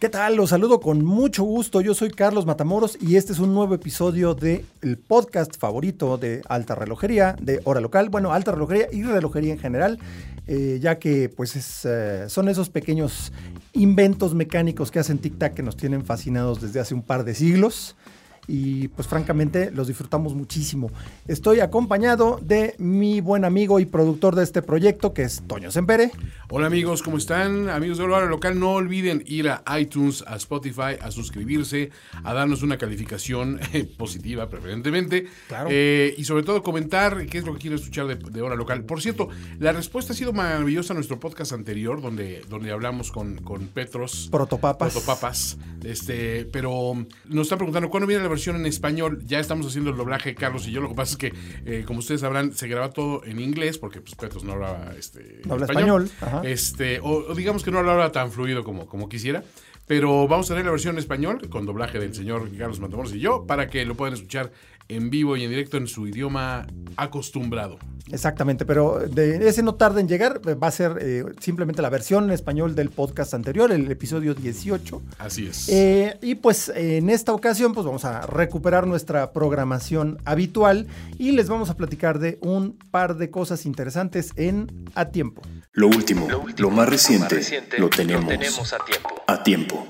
¿Qué tal? Los saludo con mucho gusto. Yo soy Carlos Matamoros y este es un nuevo episodio del podcast favorito de alta relojería, de hora local. Bueno, alta relojería y relojería en general, eh, ya que pues es, eh, son esos pequeños inventos mecánicos que hacen tic-tac que nos tienen fascinados desde hace un par de siglos y pues francamente los disfrutamos muchísimo. Estoy acompañado de mi buen amigo y productor de este proyecto que es Toño Sempere. Hola amigos, ¿cómo están? Amigos de Hora Local, no olviden ir a iTunes, a Spotify, a suscribirse, a darnos una calificación eh, positiva preferentemente. Claro. Eh, y sobre todo comentar qué es lo que quieren escuchar de, de, Hora Local. Por cierto, la respuesta ha sido maravillosa a nuestro podcast anterior, donde, donde hablamos con, con Petros. Protopapas. Protopapas. Este, pero nos están preguntando, ¿cuándo viene la versión en español? Ya estamos haciendo el doblaje, Carlos y yo. Lo que pasa es que, eh, como ustedes sabrán, se graba todo en inglés, porque pues, Petros no hablaba este, no habla español. español. Este, o, o, digamos que no lo habla tan fluido como, como quisiera. Pero vamos a tener la versión en español con doblaje del señor Carlos Matamoros y yo para que lo puedan escuchar en vivo y en directo en su idioma acostumbrado. Exactamente, pero de ese no tarda en llegar, va a ser eh, simplemente la versión en español del podcast anterior, el episodio 18. Así es. Eh, y pues en esta ocasión pues vamos a recuperar nuestra programación habitual y les vamos a platicar de un par de cosas interesantes en A Tiempo. Lo último, lo, último, lo más, reciente, lo, más reciente, lo, tenemos, lo tenemos a tiempo. A tiempo.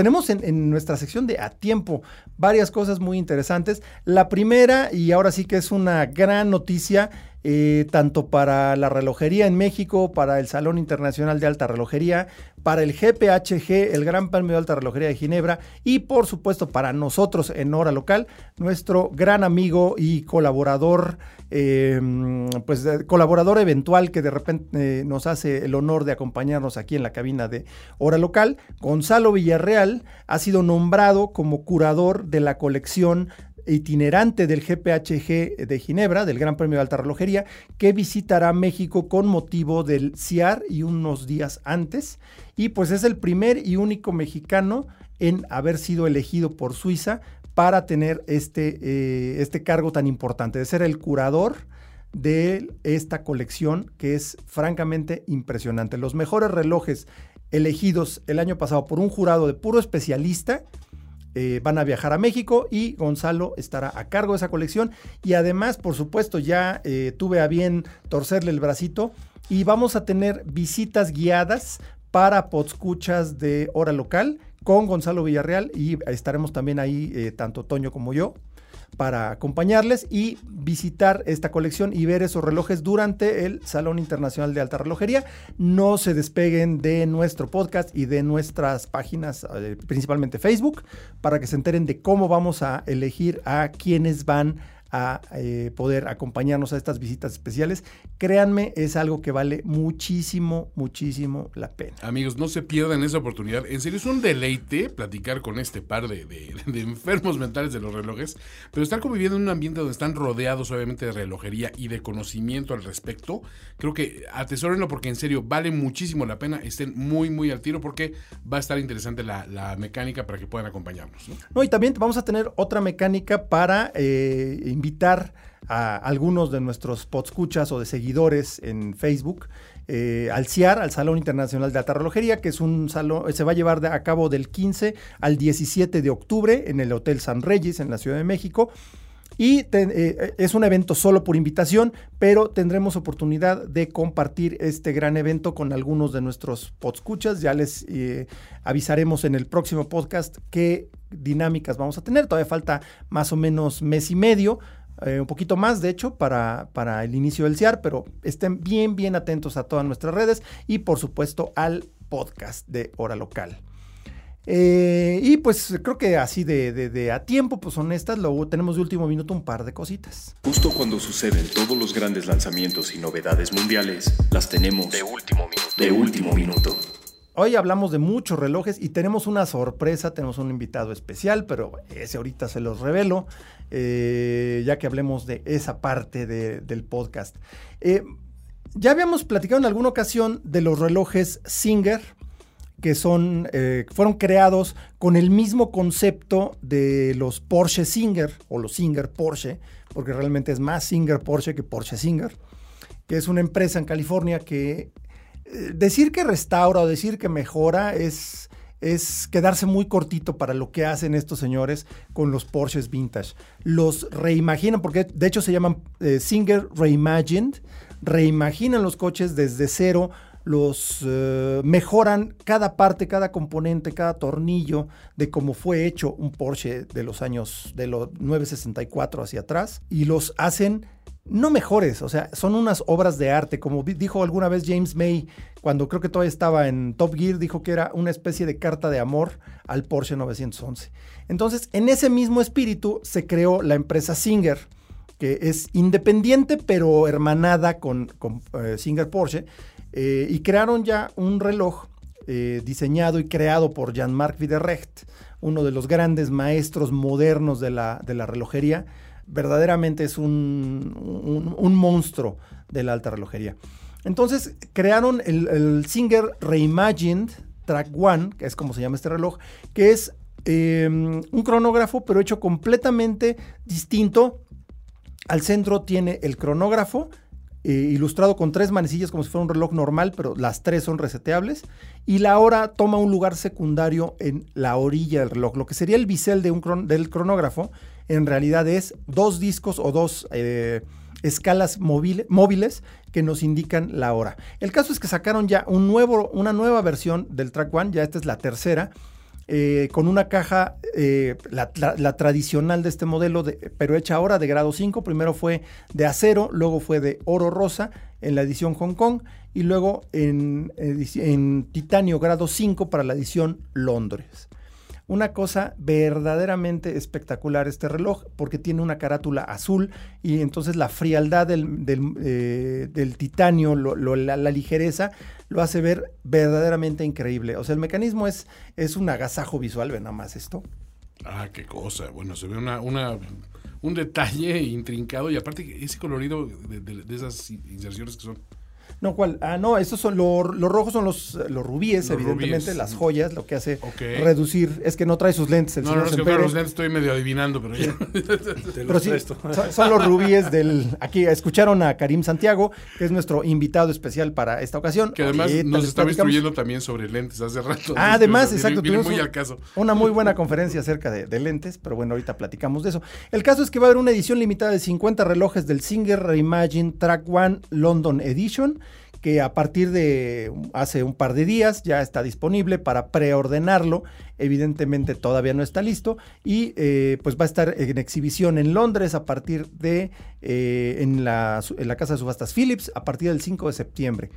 Tenemos en, nuestra sección de A Tiempo varias cosas muy interesantes. La primera, y ahora sí que es una gran noticia, eh, tanto para la relojería en México, para el Salón Internacional de Alta Relojería, para el GPHG, el Gran Premio de Alta Relojería de Ginebra, y por supuesto para nosotros en Hora Local, nuestro gran amigo y colaborador, eh, pues colaborador eventual que de repente eh, nos hace el honor de acompañarnos aquí en la cabina de Hora Local, Gonzalo Villarreal, ha sido nombrado como curador de la colección itinerante del GPHG de Ginebra, del Gran Premio de Alta Relojería, que visitará México con motivo del CIAR y unos días antes. Y pues es el primer y único mexicano en haber sido elegido por Suiza para tener este, eh, este cargo tan importante, de ser el curador de esta colección que es francamente impresionante. Los mejores relojes elegidos el año pasado por un jurado de puro especialista eh, van a viajar a México y Gonzalo estará a cargo de esa colección. Y además, por supuesto, ya eh, tuve a bien torcerle el bracito y vamos a tener visitas guiadas para podscuchas de hora local con Gonzalo Villarreal y estaremos también ahí, eh, tanto Toño como yo, para acompañarles y visitar esta colección y ver esos relojes durante el Salón Internacional de Alta Relojería. No se despeguen de nuestro podcast y de nuestras páginas, eh, principalmente Facebook, para que se enteren de cómo vamos a elegir a quienes van a eh, poder acompañarnos a estas visitas especiales. Créanme, es algo que vale muchísimo, muchísimo la pena. Amigos, no se pierdan esa oportunidad. En serio, es un deleite platicar con este par de, de, de enfermos mentales de los relojes, pero estar conviviendo en un ambiente donde están rodeados obviamente de relojería y de conocimiento al respecto, creo que atesórenlo porque en serio vale muchísimo la pena. Estén muy, muy al tiro porque va a estar interesante la, la mecánica para que puedan acompañarnos. ¿no? no, y también vamos a tener otra mecánica para... Eh, invitar a algunos de nuestros podscuchas o de seguidores en Facebook eh, al CIAR, al Salón Internacional de Alta Relojería, que es un salón, se va a llevar a cabo del 15 al 17 de octubre en el Hotel San Reyes en la Ciudad de México. Y te, eh, es un evento solo por invitación, pero tendremos oportunidad de compartir este gran evento con algunos de nuestros podscuchas. Ya les eh, avisaremos en el próximo podcast qué dinámicas vamos a tener. Todavía falta más o menos mes y medio. Eh, un poquito más, de hecho, para, para el inicio del CIAR, pero estén bien, bien atentos a todas nuestras redes y, por supuesto, al podcast de Hora Local. Eh, y pues creo que así de, de, de, a tiempo, pues honestas, luego tenemos de último minuto un par de cositas. Justo cuando suceden todos los grandes lanzamientos y novedades mundiales, las tenemos de último minuto. de último minuto. Hoy hablamos de muchos relojes y tenemos una sorpresa, tenemos un invitado especial, pero ese ahorita se los revelo, eh, ya que hablemos de esa parte del podcast. Eh, ya habíamos platicado en alguna ocasión de los relojes Singer, que son, eh, fueron creados con el mismo concepto de los Porsche Singer o los Singer Porsche, porque realmente es más Singer Porsche que Porsche Singer, que es una empresa en California que decir que restaura o decir que mejora es, es quedarse muy cortito para lo que hacen estos señores con los Porsches vintage. Los reimaginan, porque de hecho se llaman eh, Singer Reimagined, reimaginan los coches desde cero los eh, mejoran cada parte, cada componente, cada tornillo de cómo fue hecho un Porsche de los años de los 964 hacia atrás y los hacen no mejores, o sea, son unas obras de arte, como dijo alguna vez James May, cuando creo que todavía estaba en Top Gear, dijo que era una especie de carta de amor al Porsche 911. Entonces, en ese mismo espíritu se creó la empresa Singer, que es independiente pero hermanada con, eh, Singer Porsche, eh, y crearon ya un reloj eh, diseñado y creado por Jean-Marc Widerrecht, uno de los grandes maestros modernos de la, de la relojería. Verdaderamente es un, un, monstruo de la alta relojería. Entonces crearon el, Singer Reimagined Track One, que es como se llama este reloj, que es em, un cronógrafo, pero hecho completamente distinto. Al centro tiene el cronógrafo eh, ilustrado con tres manecillas como si fuera un reloj normal, pero las tres son reseteables. Y la hora toma un lugar secundario en la orilla del reloj. Lo que sería el bisel de un del cronógrafo, en realidad es dos discos o dos eh, escalas móviles que nos indican la hora. El caso es que sacaron ya un nuevo, una nueva versión del Track One, ya esta es la tercera, eh, con una caja, eh, la, tradicional de este modelo, pero hecha ahora de grado 5. Primero fue de acero, luego fue de oro rosa en la edición Hong Kong y luego en, en titanio grado 5 para la edición Londres. Una cosa verdaderamente espectacular este reloj porque tiene una carátula azul y entonces la frialdad del, del, eh, titanio, la, ligereza, lo hace ver verdaderamente increíble. O sea, el mecanismo es, es un agasajo visual, ve nada más esto. Ah, qué cosa. Bueno, se ve una, un detalle intrincado y aparte ese colorido de esas inserciones que son no, ¿cuál? Ah, no, esos son los rojos son los, los rubíes, evidentemente, las joyas, lo que hace reducir. Es que no trae sus lentes. El no, no, es que los lentes estoy medio adivinando, pero ya. pero sí, son, los rubíes del. Aquí escucharon a Karim Santiago, que es nuestro invitado especial para esta ocasión. Que además nos estaba instruyendo también sobre lentes hace rato. Ah, además, exacto. Viene muy al caso. Una muy buena conferencia acerca de, de, lentes, pero bueno, ahorita platicamos de eso. El caso es que va a haber una edición limitada de 50 relojes del Singer Reimagine Track One London Edition que a partir de hace un par de días ya está disponible para preordenarlo. Evidentemente todavía no está listo y eh, pues va a estar en exhibición en Londres a partir de eh, en, la, casa de subastas Philips a partir del 5 de septiembre.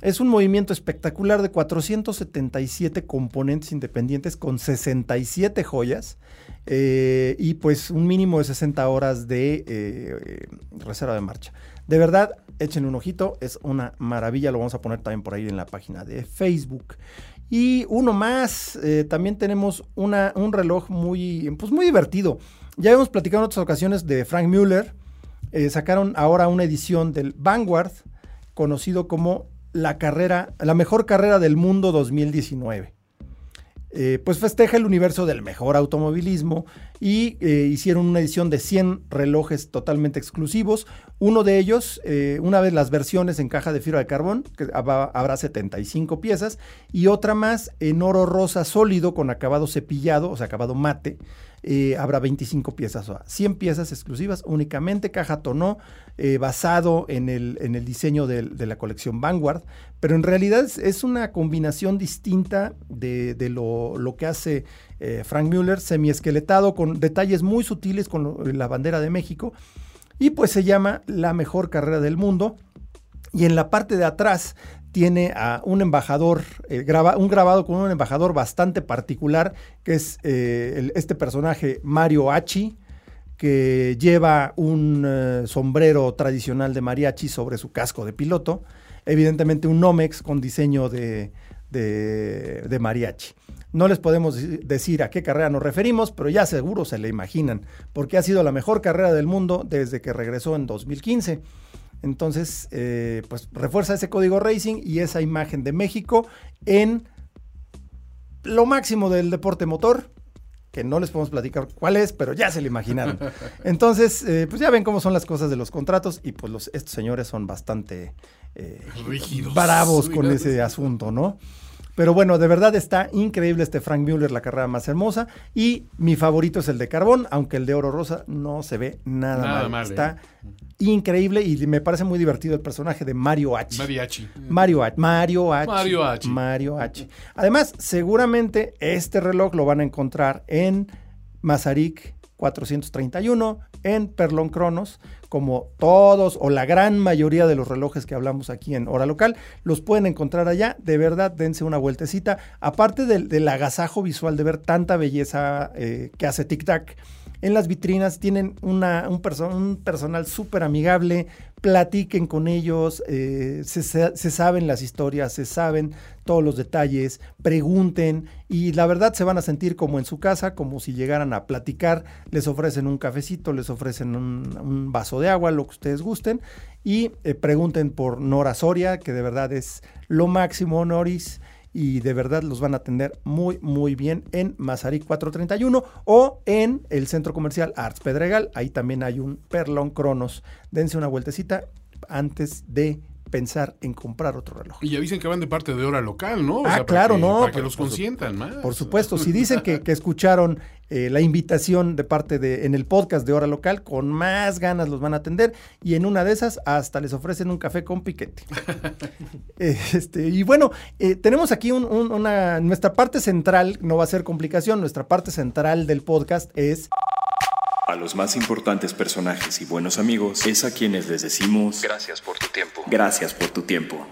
Es un movimiento espectacular de 477 componentes independientes con 67 joyas eh, y pues un mínimo de 60 horas de reserva de marcha. De verdad, echen un ojito, es una maravilla, lo vamos a poner también por ahí en la página de Facebook. Y uno más, eh, también tenemos una, un reloj muy, pues muy divertido. Ya hemos platicado en otras ocasiones de Frank Mueller, eh, sacaron ahora una edición del Vanguard, conocido como la carrera, la mejor carrera del mundo 2019. Eh, pues festeja el universo del mejor automovilismo y eh, hicieron una edición de 100 relojes totalmente exclusivos. Uno de ellos, eh, una vez las versiones en caja de fibra de carbón, que habrá 75 piezas, y otra más en oro rosa sólido con acabado cepillado, o sea, acabado mate, eh, habrá 25 piezas, o 100 piezas exclusivas únicamente, caja tonó, eh, basado en el, en el diseño de, la colección Vanguard, pero en realidad es, una combinación distinta de, lo, que hace eh, Frank Müller, semiesqueletado, con detalles muy sutiles con la bandera de México, y pues se llama La mejor carrera del mundo. Y en la parte de atrás tiene a un embajador, eh, un grabado con un embajador bastante particular, que es eh, este personaje Mario Hachi, que lleva un eh, sombrero tradicional de mariachi sobre su casco de piloto. evidentemente un Nomex con diseño de, de, mariachi. No les podemos decir a qué carrera nos referimos, pero ya seguro se le imaginan, porque ha sido la mejor carrera del mundo desde que regresó en 2015. Entonces, eh, pues refuerza ese código racing y esa imagen de México en lo máximo del deporte motor, que no les podemos platicar cuál es, pero ya se lo imaginaron. Entonces, eh, pues ya ven cómo son las cosas de los contratos y pues los, estos señores son bastante eh, rígidos, bravos con ese asunto, ¿no? Pero bueno, de verdad está increíble este Frank Mueller, la carrera más hermosa. Y mi favorito es el de carbón, aunque el de oro rosa no se ve nada, mal. Está ¿eh? increíble y me parece muy divertido el personaje de Mario H. Mariachi. Mario H. Mario H. Mario H. Mario H. Además, seguramente este reloj lo van a encontrar en Mazarik 431 en Perlon Cronos, como todos o la gran mayoría de los relojes que hablamos aquí en hora local, los pueden encontrar allá. De verdad, dense una vueltecita. Aparte del, agasajo visual de ver tanta belleza eh, que hace Tic Tac en las vitrinas tienen una, un, un, personal súper amigable, platiquen con ellos, eh, se, saben las historias, se saben todos los detalles, pregunten y la verdad se van a sentir como en su casa, como si llegaran a platicar, les ofrecen un cafecito, les ofrecen un, vaso de agua, lo que ustedes gusten y eh, pregunten por Nora Soria, que de verdad es lo máximo, Noris y de verdad los van a atender muy, muy bien en Mazarik 431 o en el centro comercial Arts Pedregal. Ahí también hay un Perlón Cronos. Dense una vueltecita antes de pensar en comprar otro reloj. Y ya dicen que van de parte de hora local, ¿no? ah, claro, no. Para que los consientan más. Por supuesto, si dicen que, escucharon eh, la invitación de parte de, en el podcast de hora local, con más ganas los van a atender y en una de esas hasta les ofrecen un café con piquete. este, y bueno, eh, tenemos aquí una, nuestra parte central, no va a ser complicación, nuestra parte central del podcast es... A los más importantes personajes y buenos amigos es a quienes les decimos gracias por tu tiempo. Gracias por tu tiempo.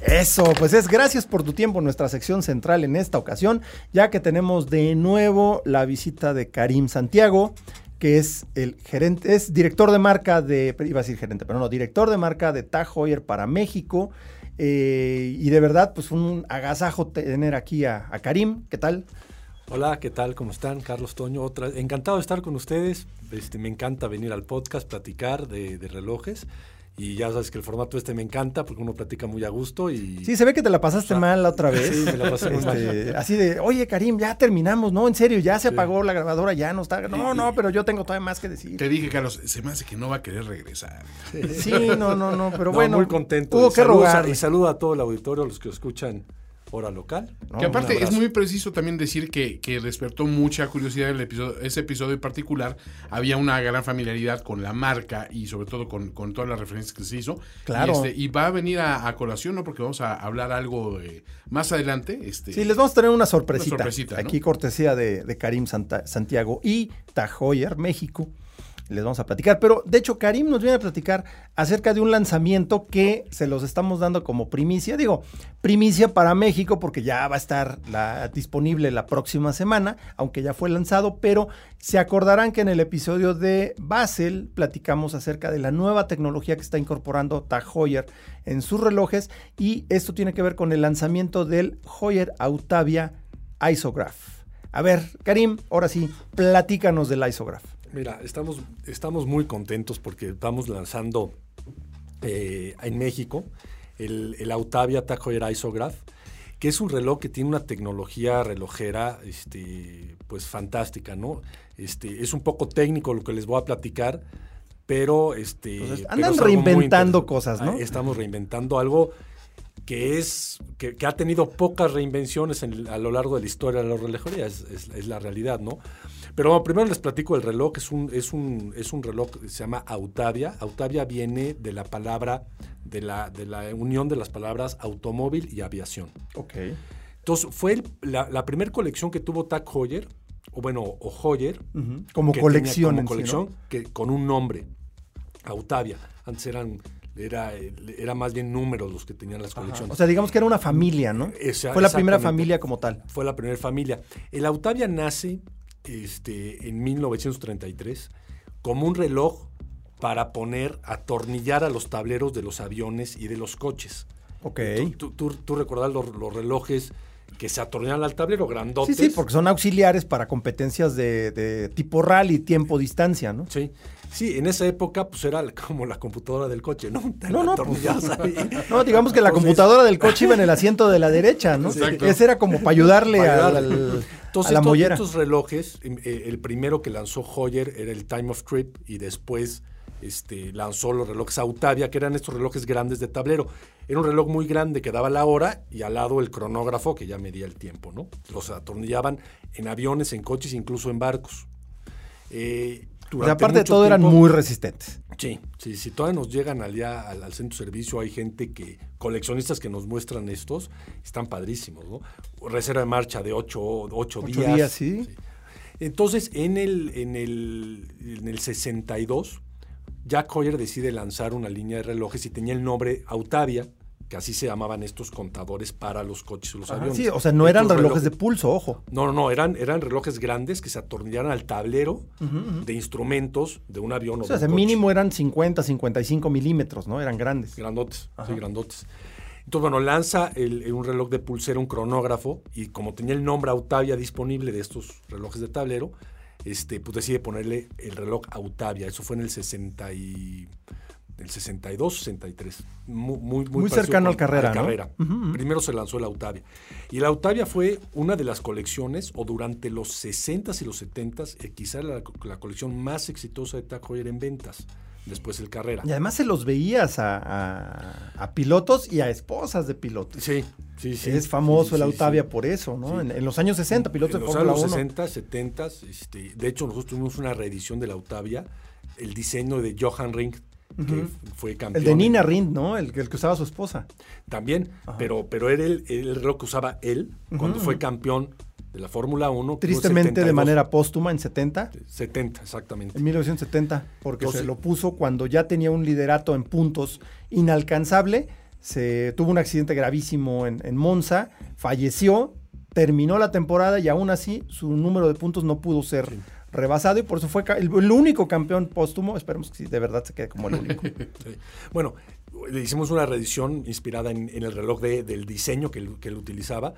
Eso, pues es gracias por tu tiempo nuestra sección central en esta ocasión, ya que tenemos de nuevo la visita de Karim Santiago, que es el gerente, es director de marca de, iba a decir gerente, pero no, director de marca de Tag Heuer para México. Eh, y de verdad, pues un agasajo tener aquí a, a Karim. ¿Qué tal? Hola, ¿qué tal? ¿Cómo están? Carlos Toño, otra. Encantado de estar con ustedes. Este, me encanta venir al podcast, platicar de, relojes. Y ya sabes que el formato este me encanta porque uno platica muy a gusto y... Sí, se ve que te la pasaste mal la otra vez. Sí, me la pasé mal. Este, así de, oye Karim, ya terminamos, ¿no? En serio, ya se apagó la grabadora, ya no está... No, no, pero yo tengo todavía más que decir. Te dije, Carlos, se me hace que no va a querer regresar. Sí, no, no, no, pero bueno. Muy contento. Hubo que rogar. Y saludo a todo el auditorio, a los que escuchan hora local. que aparte es muy preciso también decir que, que despertó mucha curiosidad el episodio, ese episodio en particular. Había una gran familiaridad con la marca y sobre todo con, todas las referencias que se hizo. Claro. Y, este, y va a venir a, colación, ¿no? Porque vamos a hablar algo más adelante. Este, sí, les vamos a tener una sorpresita. Aquí cortesía de, de Karim Santiago y Tajoyer, México les vamos a platicar. Pero de hecho, Karim nos viene a platicar acerca de un lanzamiento que se los estamos dando como primicia. Digo, primicia para México porque ya va a estar disponible la próxima semana, aunque ya fue lanzado, pero se acordarán que en el episodio de Basel platicamos acerca de la nueva tecnología que está incorporando Tag Heuer en sus relojes y esto tiene que ver con el lanzamiento del Heuer Autavia Isograph. A ver, Karim, ahora sí, platícanos del Isograph. Mira, estamos, estamos muy contentos porque estamos lanzando eh, en México el, el Autavia Taco Isograph, que es un reloj que tiene una tecnología relojera este, pues fantástica, ¿no? Este, es un poco técnico lo que les voy a platicar, pero este pues andan reinventando cosas, ¿no? Estamos reinventando algo que es que, ha tenido pocas reinvenciones a lo largo de la historia de la relojería, es, es, la realidad, ¿no? Pero primero les platico el reloj, es un, es un, es un reloj que se llama Autavia. Autavia viene de la palabra, de la, de la unión de las palabras automóvil y aviación. Ok. Entonces, fue la, primera colección que tuvo Tag Heuer, o bueno, o Heuer. Como colección. Como colección, que, con un nombre, Autavia. Antes eran era, era más bien números los que tenían las colecciones. O sea, digamos que era una familia, ¿no? fue la primera familia como tal. Fue la primera familia. El Autavia nace este, en 1933 como un reloj para poner, atornillar a los tableros de los aviones y de los coches. Ok. Tú, tú, tú recordás los, los relojes que se atornillan al tablero, grandotes. Sí, sí, porque son auxiliares para competencias de, de tipo rally, tiempo, distancia, ¿no? Sí. Sí, en esa época pues era como la computadora del coche, ¿no? Te No, no, ahí. No, digamos que la Entonces- computadora del coche iba en el asiento de la derecha, ¿no? Exacto. Ese era como para ayudarle, Para al- al- Entonces, a la estos, mollera. estos relojes, eh, el primero que lanzó Hoyer era el Time of Trip y después este, lanzó los relojes Autavia, que eran estos relojes grandes de tablero. Era un reloj muy grande que daba la hora y al lado el cronógrafo que ya medía el tiempo, ¿no? Los atornillaban en aviones, en coches, incluso en barcos. Eh, sea, durante aparte de todo, eran muy resistentes. Sí, sí, si todavía nos llegan al, al centro de servicio, hay gente que, coleccionistas que nos muestran estos, están padrísimos, ¿no? Reserva de marcha de ocho, ocho Ocho días. días, sí. Entonces, en el, en, el, en el 62, Jack Hoyer decide lanzar una línea de relojes y tenía el nombre Autavia, que así se llamaban estos contadores para los coches y los Ajá, aviones. sí, o sea, no eran relojes de pulso, ojo. no, no, no, eran, eran relojes grandes que se atornillaban al tablero de instrumentos de un avión o, sea, de de un coche. mínimo eran 50, 55 milímetros, ¿no? Eran grandes. Grandotes, Ajá. sí, grandotes. Entonces, bueno, lanza el- un reloj de pulsera, un cronógrafo, y como tenía el nombre Autavia disponible de estos relojes de tablero, este, pues decide ponerle el reloj Autavia. Eso fue en el 60 y, el 62, 63. Muy, muy, muy, Muy cercano al Carrera, ¿no? Carrera. Primero se lanzó el Autavia. Y la Autavia fue una de las colecciones, o durante los 60s y los 70s, eh, quizá la, la colección más exitosa de Tag Heuer en ventas. Después el Carrera. Y además se los veías a, a- a pilotos y a esposas de pilotos. Sí, sí, sí. es famoso Sí, el sí. por eso, ¿no? En, en los años 60, pilotos En de los Fórmula años 1. 60, 70, este, de hecho nosotros tuvimos una reedición de la Autavia, el diseño de Johan Ring, que fue campeón. El de Nina Rind, ¿no? El, que- el que usaba su esposa. También, pero, pero era el, el reloj que usaba él cuando fue campeón de la Fórmula 1. que fue Tristemente de 72, manera póstuma en 70. 70, exactamente. En 1970, porque Entonces- se lo puso cuando ya tenía un liderato en puntos inalcanzable. Se tuvo un accidente gravísimo en, en Monza, falleció, terminó la temporada y aún así su número de puntos no pudo ser rebasado y por eso fue el, el único campeón póstumo. Esperemos que sí, de verdad se quede como el único. Sí. Bueno, le hicimos una reedición inspirada en, en el reloj de- del diseño que él, que él utilizaba.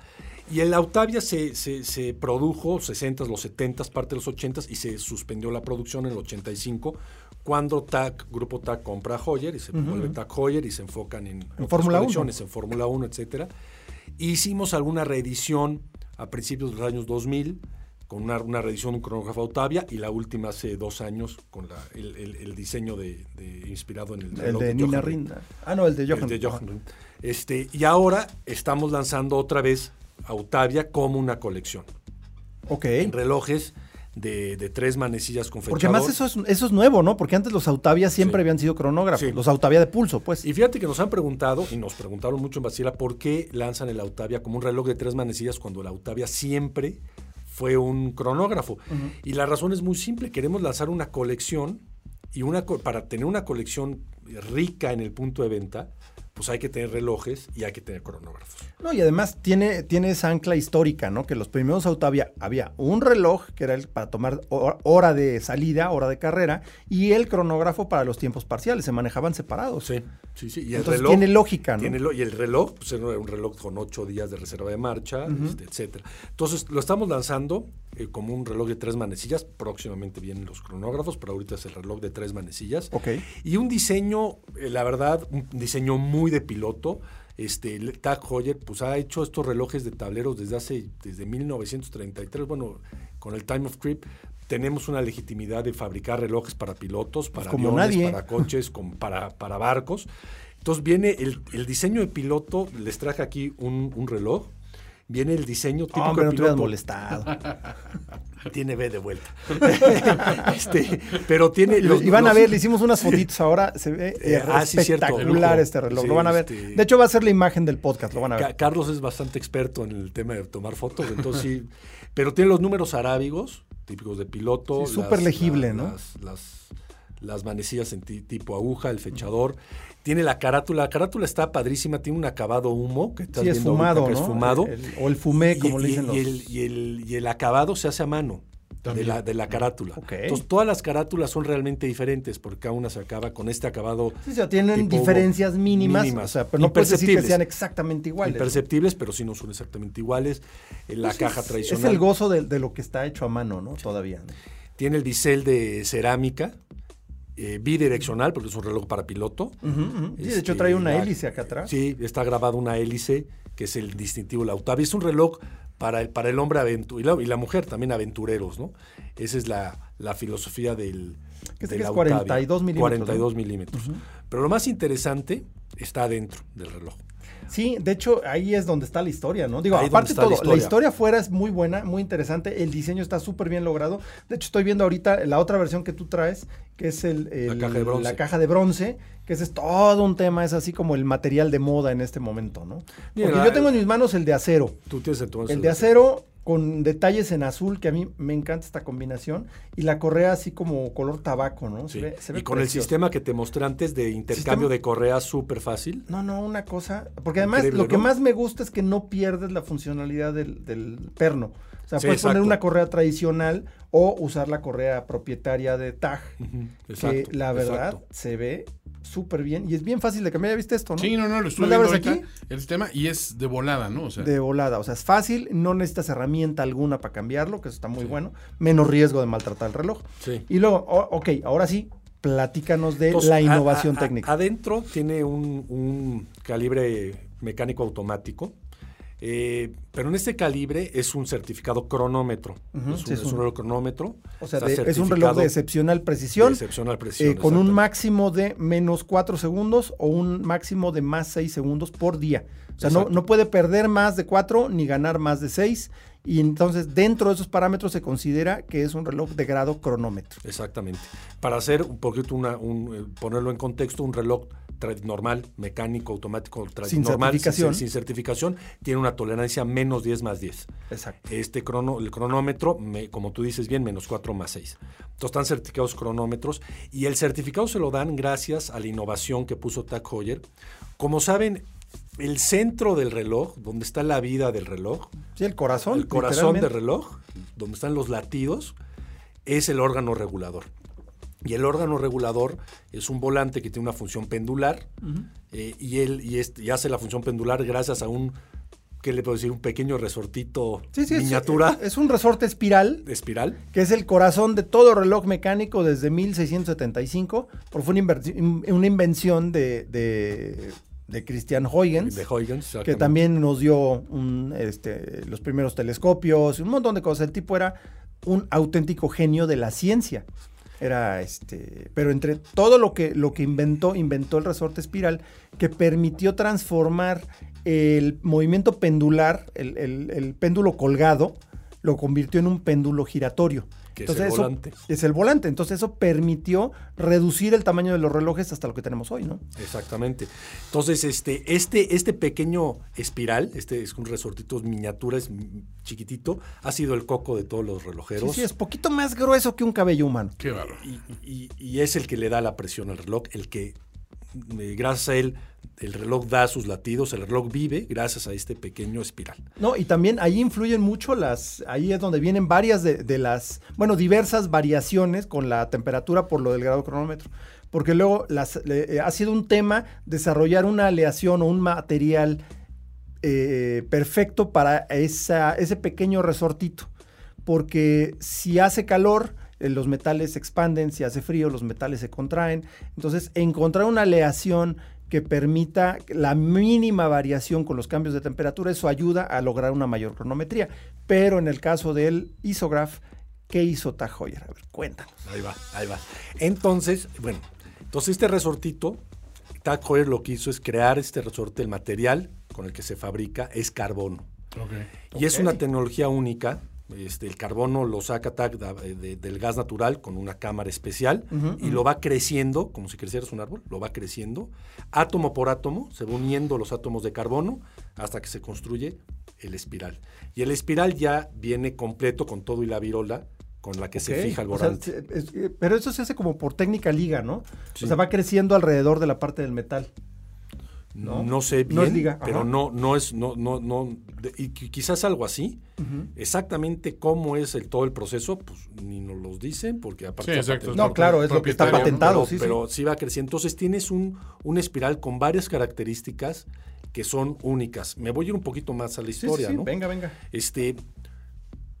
Y el Autavia se, se, se produjo 60, los 70, parte de los 80 y se suspendió la producción en el 85 cuando TAC, Grupo TAC compra a Hoyer y se vuelve TAC Hoyer y se enfocan en, otras Fórmula 1. colecciones, en Fórmula 1, etcétera. Hicimos alguna reedición a principios de los años 2000 con una, una reedición de un cronógrafo Autavia y la última hace dos años con la- el, el- el diseño de, de- inspirado en el, el de Nina Johan. Rinda. Ah, no, el de Johan. El de Johan. Este, y ahora estamos lanzando otra vez Autavia como una colección Ok. en relojes de, de tres manecillas con Porque además eso es, eso es nuevo, ¿no? Porque antes los Autavia siempre Sí. habían sido cronógrafos. Sí. Los Autavia de pulso, pues. Y fíjate que nos han preguntado, y nos preguntaron mucho en Basila, ¿por qué lanzan el Autavia como un reloj de tres manecillas cuando el Autavia siempre fue un cronógrafo? Y la razón es muy simple, queremos lanzar una colección y una co- para tener una colección rica en el punto de venta, pues hay que tener relojes y hay que tener cronógrafos. No, y además tiene, tiene esa ancla histórica, ¿no? Que los primeros Autavia había un reloj, que era el para tomar ho- hora de salida, hora de carrera, y el cronógrafo para los tiempos parciales, se manejaban separados. Sí, sí, sí. Y el Entonces reloj, tiene lógica, ¿no? tiene lo- y el reloj, pues era un reloj con ocho días de reserva de marcha, este, etcétera. Entonces, lo estamos lanzando eh, como un reloj de tres manecillas. Próximamente vienen los cronógrafos, pero ahorita es el reloj de tres manecillas. Ok. Y un diseño, eh, la verdad, un diseño muy de piloto. Este, el Tag Heuer, pues ha hecho estos relojes de tableros desde hace, desde 1933. Bueno, con el Time of Trip tenemos una legitimidad de fabricar relojes para pilotos, para como aviones, nadie. para coches, con- para, para barcos. Entonces viene el, el diseño de piloto, les traje aquí un, un reloj. Viene el diseño típico Hombre, no de te hubieras piloto. molestado. Tiene B de vuelta. Este, pero tiene. los- y van a ver, le hicimos unas fotitos ahora, se ve eh, Eh, ah, espectacular este reloj, Sí, lo van a ver. este- De hecho va a ser la imagen del podcast, lo van a ver. Carlos es bastante experto en el tema de tomar fotos, entonces sí. Pero tiene los números arábigos, típicos de piloto. Sí, súper legible, ¿no? Las, las, las manecillas en ti- tipo aguja, el fechador. Tiene la carátula. La carátula está padrísima, tiene un acabado humo que estás Sí, es fumado, ¿no? es fumado. El- o el fumé, como y, le dicen y- los... y el, y, acabado se hace a mano. de la, de la carátula. Entonces, todas las carátulas son realmente diferentes porque cada una se acaba con este acabado Sí, o sea, tienen diferencias mínimas, mínimas, o sea, pero no puedes decir que sean exactamente iguales. imperceptibles, pero sí no son exactamente iguales. Eh, La Pues caja es, tradicional Es el gozo de, de lo que está hecho a mano, ¿no? Todavía. ¿no? tiene el bisel de cerámica, eh, bidireccional, porque es un reloj para piloto. Sí, de Este, hecho trae una la- hélice acá atrás. Sí, está grabada una hélice, que es el distintivo de la Octavia. Es un reloj para el, para el hombre aventurero y, la mujer también aventureros, ¿no? Esa es la, la filosofía del. Que de que la es Octavia. 42 milímetros, 42 milímetros. Pero lo más interesante está adentro del reloj. Sí, de hecho, ahí es donde está la historia, ¿no? Digo, Ahí aparte la todo, la historia. historia. afuera es muy buena, muy interesante, el diseño está súper bien logrado. De hecho, estoy viendo ahorita la otra versión que tú traes, que es el, el- caja de bronce. la caja de bronce, que ese es todo un tema, es así como el material de moda en este momento, ¿no? Mira, Porque yo tengo en mis manos el de acero. Tú tienes entonces. El de acero con detalles en azul, que a mí me encanta esta combinación, y la correa así como color tabaco, ¿no? Se ve- se ve y con el sistema que te mostré antes de intercambio Sistema- de correas súper fácil. No, no, una cosa. Porque además Increíble, lo que más me gusta es que no pierdes la funcionalidad del, del perno. O sea, Sí, puedes poner exacto. una correa tradicional o usar la correa propietaria de TAG, Ujú, que exacto, la verdad exacto. se ve súper bien y es bien fácil de cambiar. ¿Ya viste esto, no? Sí, no, no, lo estuve ¿No le viendo abres ahorita, aquí? el sistema y es de volada, ¿no? O sea, De volada. O sea, es fácil, no necesitas herramienta alguna para cambiarlo, que eso está muy bueno. Menos riesgo de maltratar el reloj. Sí. Y luego, o- ok, ahora sí, platícanos de Entonces, la innovación a- a- técnica. Adentro tiene un, un calibre mecánico automático, eh, pero en este calibre es un certificado cronómetro. Es, un, es reloj cronómetro. o sea, de- es un reloj de excepcional precisión. de excepcional. Eh, con un máximo de menos 4 segundos o un máximo de más 6 segundos por día. O sea, no, no puede perder más de 4 ni ganar más de 6. Y entonces dentro de esos parámetros se considera que es un reloj de grado cronómetro. Exactamente. Para hacer un poquito una, un, eh, ponerlo en contexto, un reloj normal, mecánico, automático, Sin normal, certificación. Sin, sin certificación, tiene una tolerancia menos 10 más 10. Exacto. Este crono, el cronómetro, me- como tú dices bien, menos 4 más 6. Entonces están certificados cronómetros y el certificado se lo dan gracias a la innovación que puso Tag Heuer. Como saben, el centro del reloj, donde está la vida del reloj, Sí, el corazón. el corazón del reloj, donde están los latidos, es el órgano regulador. Y el órgano regulador es un volante que tiene una función pendular eh, y, él, y, este- y hace la función pendular gracias a un, ¿qué le puedo decir? Un pequeño resortito Sí, sí, es- miniatura Es, un resorte espiral espiral. que es el corazón de todo reloj mecánico desde 1675, porque fue una, invención de, de, de Christian Huygens. de Huygens. que también nos dio un, este, los primeros telescopios, un montón de cosas. El tipo era un auténtico genio de la ciencia. Era este, pero entre todo lo que, lo que inventó, inventó el resorte espiral que permitió transformar el movimiento pendular, el, el- el péndulo colgado, lo convirtió en un péndulo giratorio. Que es el eso volante. es el volante. Entonces eso permitió reducir el tamaño de los relojes hasta lo que tenemos hoy, ¿no? Exactamente. Entonces, este, este, este pequeño espiral, este es un resortito miniatura, es chiquitito, ha sido el coco de todos los Sí, relojeros. sí, es poquito más grueso que un cabello humano. qué bárbaro. y, y- y es el que le da la presión al reloj, el que gracias a él el reloj da sus latidos, el reloj vive gracias a este pequeño espiral. No, y también ahí influyen mucho las, ahí es donde vienen varias de, las, bueno, diversas variaciones con la temperatura por lo del grado cronómetro. Porque luego las, eh, ha sido un tema desarrollar una aleación o un material eh, perfecto para esa, ese pequeño resortito. Porque si hace calor, eh, los metales se expanden, si hace frío, los metales se contraen. Entonces, encontrar una aleación que permita la mínima variación con los cambios de temperatura, eso ayuda a lograr una mayor cronometría. Pero en el caso del isograph, ¿qué hizo Tag Heuer? A ver, cuéntanos. Ahí va, ahí va. Entonces, bueno, entonces este resortito, Tag Heuer lo que hizo es crear este resorte, el material con el que se fabrica es carbono. Y es una tecnología única. Este, el carbono lo saca TAC de- del gas natural con una cámara especial y lo va creciendo, como si crecieras un árbol, lo va creciendo, átomo por átomo, se va uniendo los átomos de carbono hasta que se construye el espiral. Y el espiral ya viene completo con todo y la virola con la que se fija el o sea, es- eh, pero eso se hace como por técnica liga, ¿no? Sí. O sea, va creciendo alrededor de la parte del metal. No, sé bien, No liga, pero no, no es, no, no, no, de- y qui- quizás algo así. Exactamente cómo es el, todo el proceso, pues ni nos los dicen, porque aparte Sí, exacto. No, claro, es lo que está patentado, pero, sí, pero sí va creciendo. Entonces tienes un, una espiral con varias características que son únicas. Me voy a ir un poquito más a la Sí, sí, historia, sí, ¿no? Venga, venga. Este,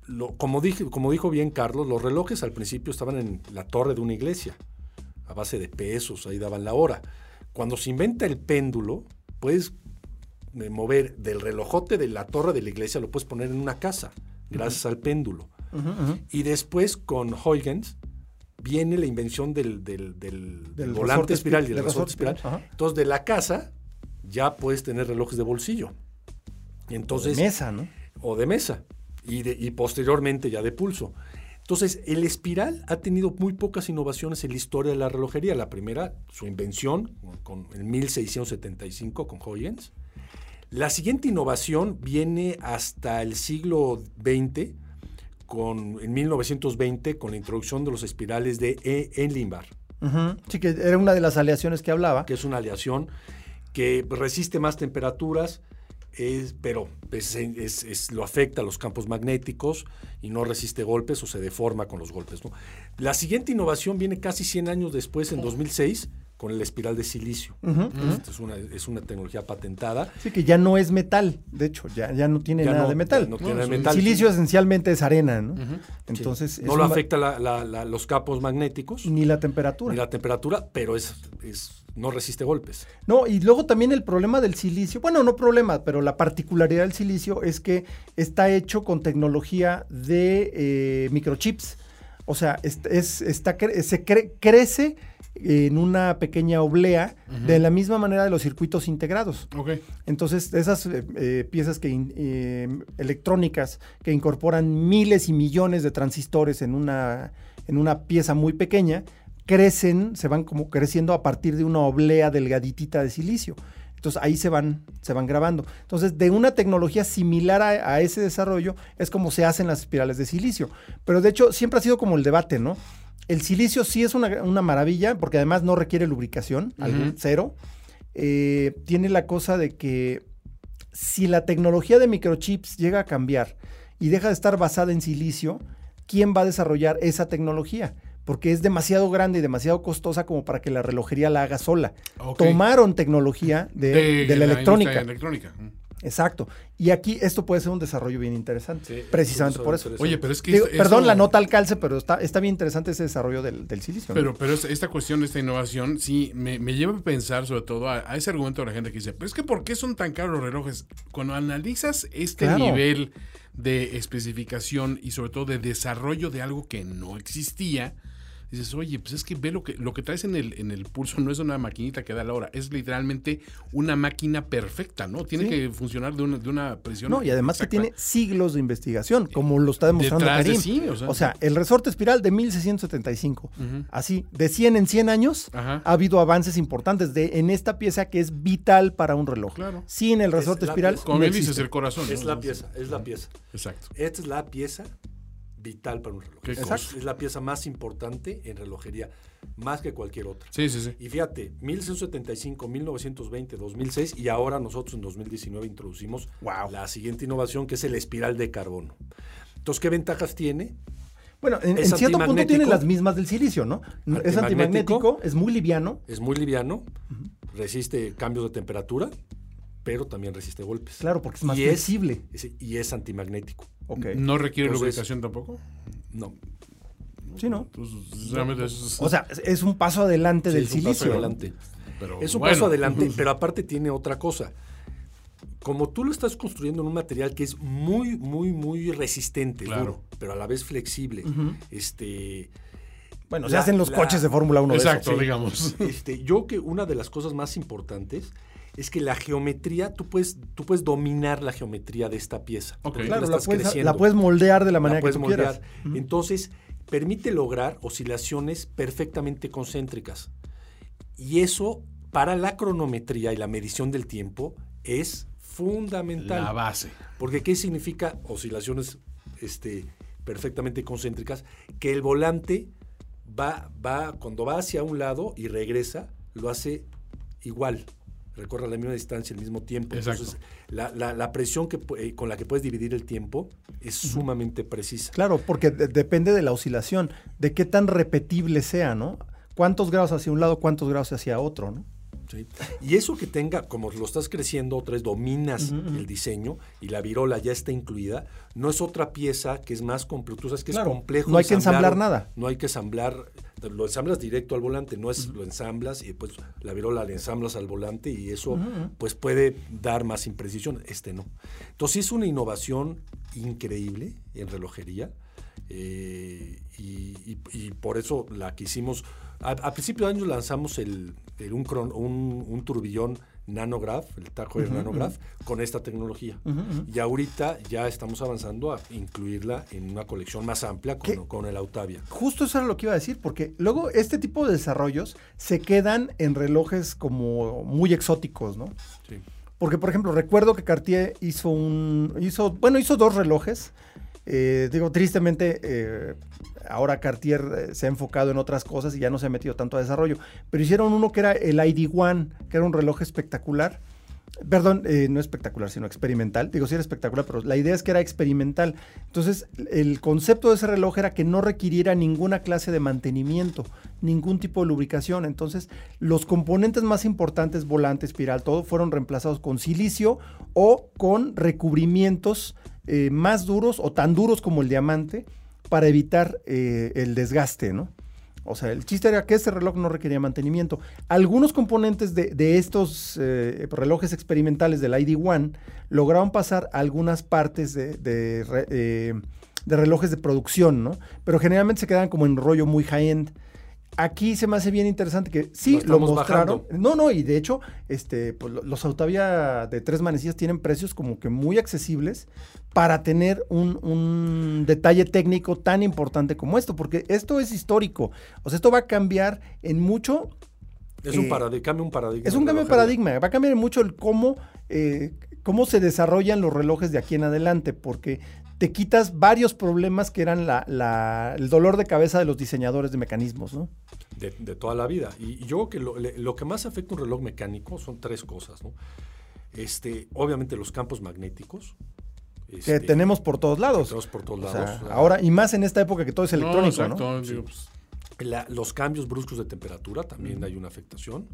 lo- como, dije, como dijo bien Carlos, los relojes al principio estaban en la torre de una iglesia, a base de pesos, ahí daban la hora. Cuando se inventa el péndulo, puedes eh, mover del relojote de la torre de la iglesia, lo puedes poner en una casa, gracias al péndulo. Y después con Huygens viene la invención del, del- del- del Del volante espiral y del resorte espiral. Entonces, de la casa ya puedes tener relojes de bolsillo. Entonces, Mesa, ¿no? o de mesa y, de- y posteriormente ya de pulso. Entonces, el espiral ha tenido muy pocas innovaciones en la historia de la relojería. La primera, su invención con, en 1675 con Huygens. La siguiente innovación viene hasta el siglo XX, con, en 1920, con la introducción de los espirales de E. Enlimbar, Ujú. Sí, que era una de las aleaciones que hablaba. que es una aleación que resiste más temperaturas, es- pero es- es- es- lo afecta a los campos magnéticos y no resiste golpes o se deforma con los golpes. ¿no? La siguiente innovación viene casi 100 años después, en 2006, con el espiral de silicio. Esta es, una, es una tecnología patentada. Sí, que ya no es metal, de hecho, ya, ya no tiene Ya nada no- de metal. no tiene No, metal. Silicio esencialmente es arena, ¿no? Entonces, Sí. no lo un- afecta la- la- la- los campos magnéticos ni la temperatura. ni la temperatura, pero es, es- no resiste golpes. No, y luego también el problema del silicio, bueno, no problema, pero la particularidad del silicio es que está hecho con tecnología de eh, microchips. O sea, es, es- está, se cre- crece en una pequeña oblea de la misma manera de los circuitos integrados. Entonces, esas eh, eh, piezas que in- eh, electrónicas que incorporan miles y millones de transistores en una, en una pieza muy pequeña, crecen, se van como creciendo a partir de una oblea delgaditita de silicio. Entonces ahí se van, se van grabando. Entonces, de una tecnología similar a, a ese desarrollo es como se hacen las espirales de silicio. Pero de hecho, siempre ha sido como el debate, ¿no? El silicio sí es una, una maravilla, porque además no requiere lubricación, algún- cero. Eh, tiene la cosa de que si la tecnología de microchips llega a cambiar y deja de estar basada en silicio, ¿quién va a desarrollar esa tecnología? Porque es demasiado grande y demasiado costosa como para que la relojería la haga sola. Tomaron tecnología de, de la, electrónica. electrónica. Exacto. Y aquí esto puede ser un desarrollo bien interesante. Sí, precisamente por es eso. Oye, pero es que. Digo, perdón la nota al calce, pero está, está bien interesante ese desarrollo del, del silicio. ¿no? Pero, pero es- esta cuestión, esta innovación, sí, me, me lleva a pensar sobre todo a, a ese argumento de la gente que dice, pero es que ¿por qué son tan caros los relojes? Cuando analizas este Claro. nivel de especificación y sobre todo de desarrollo de algo que no existía, dices, oye, pues es que ve lo que, lo que traes en el, en el pulso no es una maquinita que da la hora, es literalmente una máquina perfecta, ¿no? Tiene Sí. que funcionar de una, de una presión. No, y además que tiene siglos de investigación, como lo está demostrando Detrás de Karim. sí, o sea. o sea, el resorte espiral de 1675. Así, de 100 en 100 años, Ajá. ha habido avances importantes de, en esta pieza que es vital para un reloj. Claro. Sin el resorte la espiral. Como no dices, el corazón. ¿no? Es la pieza, es la pieza. Exacto. Esta es la pieza vital para un reloj. Exacto. Es la pieza más importante en relojería, más que cualquier otra. Sí, sí, sí. Y fíjate, 1175, 1920, 2006 y ahora nosotros en 2019 introducimos Wow. la siguiente innovación que es el espiral de carbono. Entonces, ¿qué ventajas tiene? Bueno, en, Es en cierto punto tiene las mismas del silicio, ¿no? Es Antimagnético. antimagnético, es muy liviano. Es muy liviano, resiste cambios de temperatura, pero también resiste golpes. Claro, porque es más Y flexible. es- y es antimagnético. ¿No requiere Entonces- lubricación tampoco? No. Sí, ¿no? Entonces, realmente es, O sea, es- un paso adelante Sí, del es un paso silicio. ¿no? adelante. pero Es un bueno. paso adelante, pero aparte tiene otra cosa. Como tú lo estás construyendo en un material que es muy, muy, muy resistente, Claro. duro, pero a la vez flexible, este, Bueno, se La- hacen los la- coches de Fórmula 1 de Exacto, digamos. este, yo que una de las cosas más importantes es que la geometría, tú puedes, tú puedes dominar la geometría de esta pieza. Ok. porque tú Claro, la estás puedes, creciendo. la puedes moldear de la La manera que puedes tú moldear. quieras. Entonces, permite lograr oscilaciones perfectamente concéntricas. Y eso, para la cronometría y la medición del tiempo, es fundamental. La base. Porque ¿qué significa oscilaciones este, perfectamente concéntricas? Que el volante va, va, cuando va hacia un lado y regresa, lo hace igual, recorre la misma distancia al mismo tiempo. Exacto. Entonces, la, la- la presión que, eh, con la que puedes dividir el tiempo es sumamente precisa. Claro, porque de- depende de la oscilación, de qué tan repetible sea, ¿no? ¿Cuántos grados hacia un lado, cuántos grados hacia otro, ¿no? ¿Sí? Y eso que tenga, como lo estás creciendo, otra vez dominas el diseño y la virola ya está incluida, no es otra pieza que es más complejo. Tú sabes que Claro, es complejo. no hay que ensamblar, nada. No hay que ensamblar, lo ensamblas directo al volante, no es lo ensamblas y después la virola la ensamblas al volante y eso pues puede dar más imprecisión. Este no. Entonces es una innovación increíble en relojería. eh, y, y- y por eso la que hicimos. A, a principio de año lanzamos el un, cron- un, un turbillón Nanograph, el Taco Heuer Nanograph, con esta tecnología. Y ahorita ya estamos avanzando a incluirla en una colección más amplia con el Autavia. Justo eso era lo que iba a decir, porque luego este tipo de desarrollos se quedan en relojes como muy exóticos, ¿no? Sí. Porque, por ejemplo, recuerdo que Cartier hizo un. hizo, bueno, hizo dos relojes. Eh, digo, tristemente, eh, ahora Cartier eh, se ha enfocado en otras cosas y ya no se ha metido tanto a desarrollo. Pero hicieron uno que era el ID One, que era un reloj espectacular. Perdón, no espectacular, sino experimental. Digo, sí era espectacular, pero la idea es que era experimental. Entonces, el concepto de ese reloj era que no requiriera ninguna clase de mantenimiento, ningún tipo de lubricación. Entonces, los componentes más importantes, volante, espiral, todo, fueron reemplazados con silicio o con recubrimientos eh, más duros o tan duros como el diamante para evitar eh, el desgaste, ¿no? O sea, el chiste era que este reloj no requería mantenimiento. Algunos componentes de, estos eh, relojes experimentales del ID-1 lograron pasar algunas partes de, de relojes de producción, ¿no? Pero generalmente se quedan como en rollo muy high-end. Aquí se me hace bien interesante que sí, Lo mostraron. bajando. No, no, y de hecho, este, pues, lo- los Autavia de tres manecillas tienen precios como que muy accesibles para tener un, un detalle técnico tan importante como esto, porque esto es histórico. O sea, esto va a cambiar en mucho. Es un eh, paradigma, cambia un paradigma. Es un cambio de paradigma. Va a cambiar mucho el cómo, eh, cómo se desarrollan los relojes de aquí en adelante, porque te quitas varios problemas que eran la- la- el dolor de cabeza de los diseñadores de mecanismos, ¿no? de, de toda la vida. Y, y yo creo que lo, que más afecta a un reloj mecánico son tres cosas, ¿no? Este, obviamente los campos magnéticos. Que este, tenemos por todos lados. tenemos por todos O sea, lados. La- ahora, y más en esta época que todo es electrónico, no, pues, la- los cambios bruscos de temperatura también hay una afectación.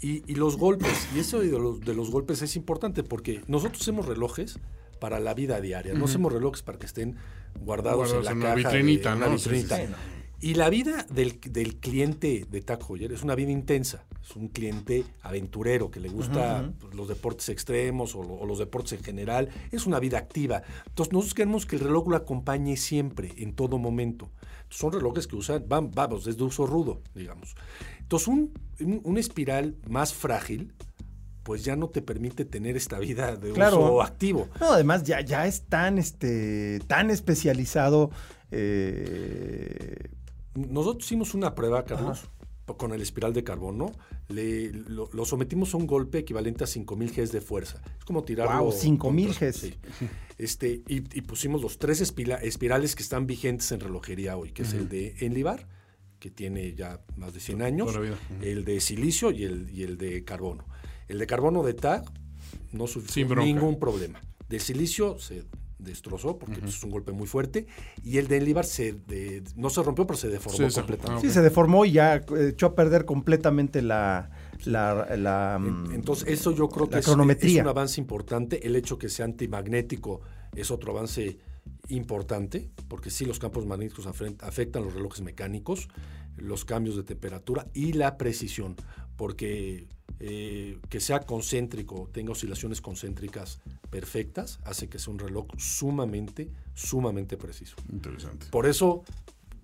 Y, y los golpes, y eso de los, de los golpes es importante porque nosotros hacemos relojes para la vida diaria, no hacemos relojes para que estén guardados, Guardados en en la una caja vitrinita, de, ¿no? Sí, vitrinita. sí, sí. Y la vida del, del cliente de Tag Heuer es una vida intensa. Es un cliente aventurero que le gusta pues, los deportes extremos o los deportes en general. Es una vida activa. Entonces nosotros queremos que el reloj lo acompañe siempre, en todo momento. Son relojes que usan, van, vamos, desde uso rudo, digamos. Entonces un, un, un espiral más frágil, pues ya no te permite tener esta vida de Claro. uso activo. No, además ya, ya es tan, este, tan especializado. eh, Nosotros hicimos una prueba, Carlos, con el espiral de carbono. Le, lo, lo sometimos a un golpe equivalente a 5000 Gs de fuerza. Es como tirarlo. Guau, 5000 contra- Gs. sí. Este, y, y pusimos los tres espila- espirales que están vigentes en relojería hoy, que es el de Enlibar, que tiene ya más de 100 años, el de silicio y el, y el de carbono. El de carbono de TAG no sufrió ningún problema. De silicio se destrozó porque pues, es un golpe muy fuerte y el de Enlibar se de- no se rompió pero se deformó Sí, completamente. Sí, Ok. se deformó y ya eh, echó a perder completamente la, la, mm, Entonces, eso yo creo que es, es un avance importante. El hecho que sea antimagnético es otro avance importante, porque sí los campos magnéticos afectan los relojes mecánicos, los cambios de temperatura y la precisión, porque eh, que sea concéntrico, tenga oscilaciones concéntricas perfectas, hace que sea un reloj sumamente, sumamente preciso. Interesante. Por eso,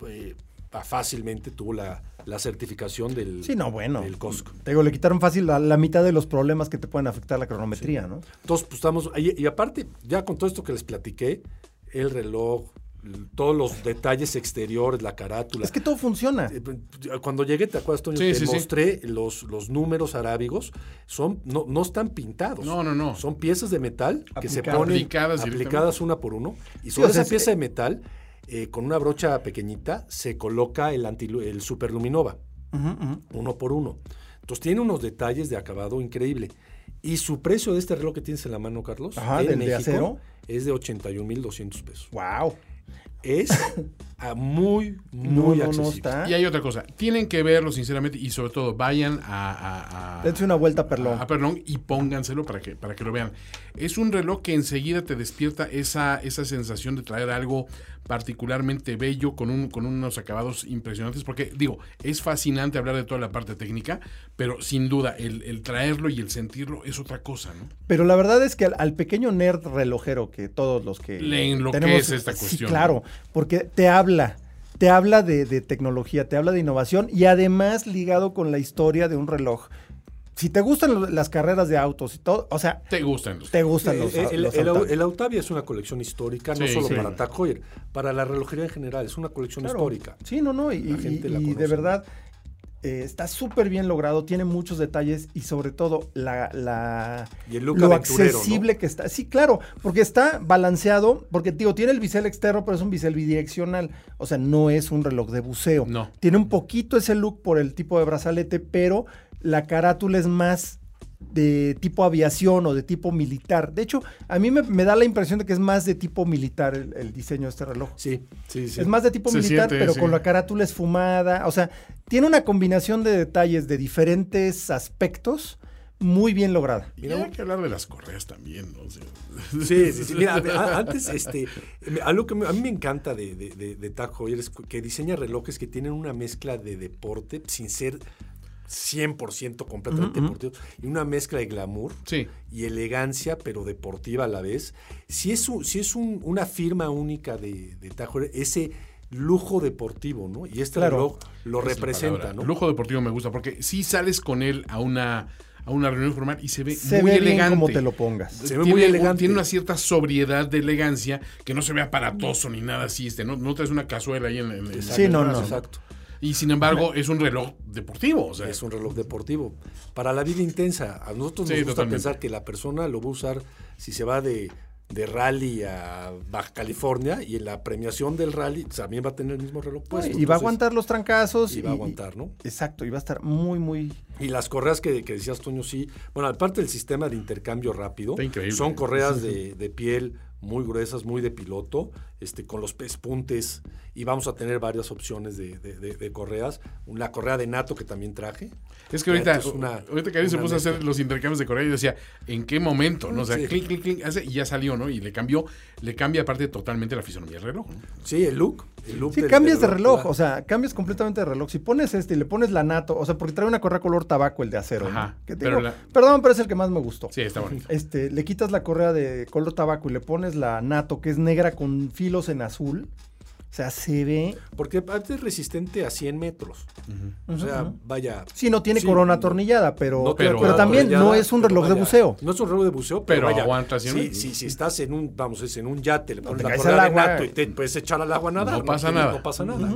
eh, fácilmente tuvo la, la certificación del, Sí, no, bueno. del COSC. Te digo, le quitaron fácil la, la mitad de los problemas que te pueden afectar la cronometría, ¿no? Entonces, pues estamos. Y aparte, ya con todo esto que les platiqué, el reloj, todos los detalles exteriores, la carátula. Es que todo funciona. Eh, Cuando llegué, ¿te acuerdas, Toño? Sí, te sí, sí. mostré los, los números arábigos. Son, no, no están pintados. No, no, no. Son piezas de metal que se Aplicadas. ponen Aplicadas aplicadas una por uno. Y sobre o sea, esa es- pieza de metal, eh, con una brocha pequeñita, se coloca el, antilu- el superluminova ujú. uno por uno. Entonces tiene unos detalles de acabado increíble. Y su precio de este reloj que tienes en la mano, Carlos, Ajá, en del de acero. es de 81.200 pesos. Wow. Es a muy, No, muy no, no accesible. está. Y hay otra cosa, tienen que verlo sinceramente y sobre todo vayan a, a, a- Dense una vuelta a Perlón. a Perlón y pónganselo para que, para que lo vean. Es un reloj que enseguida te despierta esa, esa sensación de traer algo particularmente bello con, un, con unos acabados impresionantes, porque digo, es fascinante hablar de toda la parte técnica, pero sin duda el, el traerlo y el sentirlo es otra cosa, ¿no? Pero la verdad es que al, al pequeño nerd relojero que todos los que Le enloquece esta sí, cuestión, claro, porque te habla, te habla de, de tecnología, te habla de innovación y además ligado con la historia de un reloj. Si te gustan las carreras de autos y todo, o sea, Te gustan los... te gustan los, el, los el- Autavia. el Autavia es una colección histórica, no Sí, solo sí. para Tag Heuer, para la relojería en general, es una colección Claro. histórica. Sí, no, no, y, La gente y- la y de verdad eh, está súper bien logrado, tiene muchos detalles y sobre todo la, la Y el look lo accesible que está. Sí, claro, porque está balanceado, porque digo, tiene el bisel externo, pero es un bisel bidireccional, o sea, no es un reloj de buceo. No. Tiene un poquito ese look por el tipo de brazalete, pero la carátula es más de tipo aviación o de tipo militar. De hecho, a mí me, me da la impresión de que es más de tipo militar el, el diseño de este reloj. Sí, sí, sí. Es más de tipo Se militar, siente, pero sí. con la carátula esfumada. O sea, tiene una combinación de detalles de diferentes aspectos muy bien lograda. Y hay que hablar de las correas también, ¿no? Sí, sí, sí. Mira, a- antes, este, algo que me- a mí me encanta de, de, de, de Tag Heuer es que diseña relojes que tienen una mezcla de deporte sin ser 100% completamente deportivo y una mezcla de glamour Sí. y elegancia, pero deportiva a la vez. Si es, un- si es un- una firma única de, de Tag Heuer, ese lujo deportivo, ¿no? Y este Claro. reloj lo representa. ¿no? Lujo deportivo me gusta porque si sales con él a una, a una reunión formal y se ve Se muy ve elegante. bien como te lo pongas. Se ve tiene, muy elegante. tiene una cierta sobriedad de elegancia que no se ve aparatoso ni nada así. Este, no, no traes una cazuela ahí en, en- en Sí, el no, brazo, no. Exacto. Y sin embargo, es un reloj deportivo. O sea, Es un reloj deportivo. Para la vida intensa, a nosotros Sí, nos gusta totalmente. pensar que la persona lo va a usar si se va de, de rally a Baja California y en la premiación del rally también va a tener el mismo reloj puesto. y va a aguantar los trancazos. Y va a aguantar, ¿no? Exacto, y va a estar muy, muy... Y las correas que, que decías, Toño, sí. Bueno, aparte del sistema de intercambio rápido, son correas de, de piel muy gruesas, muy de piloto, este, con los pespuntes. Y vamos a tener varias opciones de, de- de- de correas. La correa de nato que también traje. Es que ahorita, Es una- ahorita que alguien se puso a hacer los intercambios de correa y decía, ¿en qué momento? ¿no? O sea, Sí. clic, clic, clic, hace y ya salió, ¿no? Y le cambió, le cambia aparte totalmente la fisonomía del reloj. ¿no? Sí, el look. El look Sí, del- cambias de del reloj, o sea, cambias completamente de reloj. Si pones este y le pones la nato, o sea, porque trae una correa color tabaco el de acero. ¿no? Ajá, Que te pero digo, la- Perdón, pero es el que más me gustó. Sí, está bonito. Este, le quitas la correa de color tabaco y le pones la nato, que es negra con filos en azul. O sea, se ve. Porque aparte es resistente a 100 metros. O sea, vaya. Sí, no tiene Sí, corona no- atornillada, pero, no pero, también no es un reloj de buceo. No es un reloj de buceo, pero, Pero vaya, aguanta si, siempre. si, si estás en un, vamos, es en un yate, le pones te la de nato y te puedes echar al agua a nadar. No pasa nada. No pasa nada.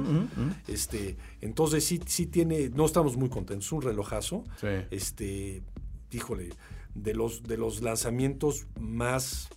Este, entonces sí, sí tiene, no estamos muy contentos. Es un relojazo. Sí. Este, híjole, de los, de los lanzamientos más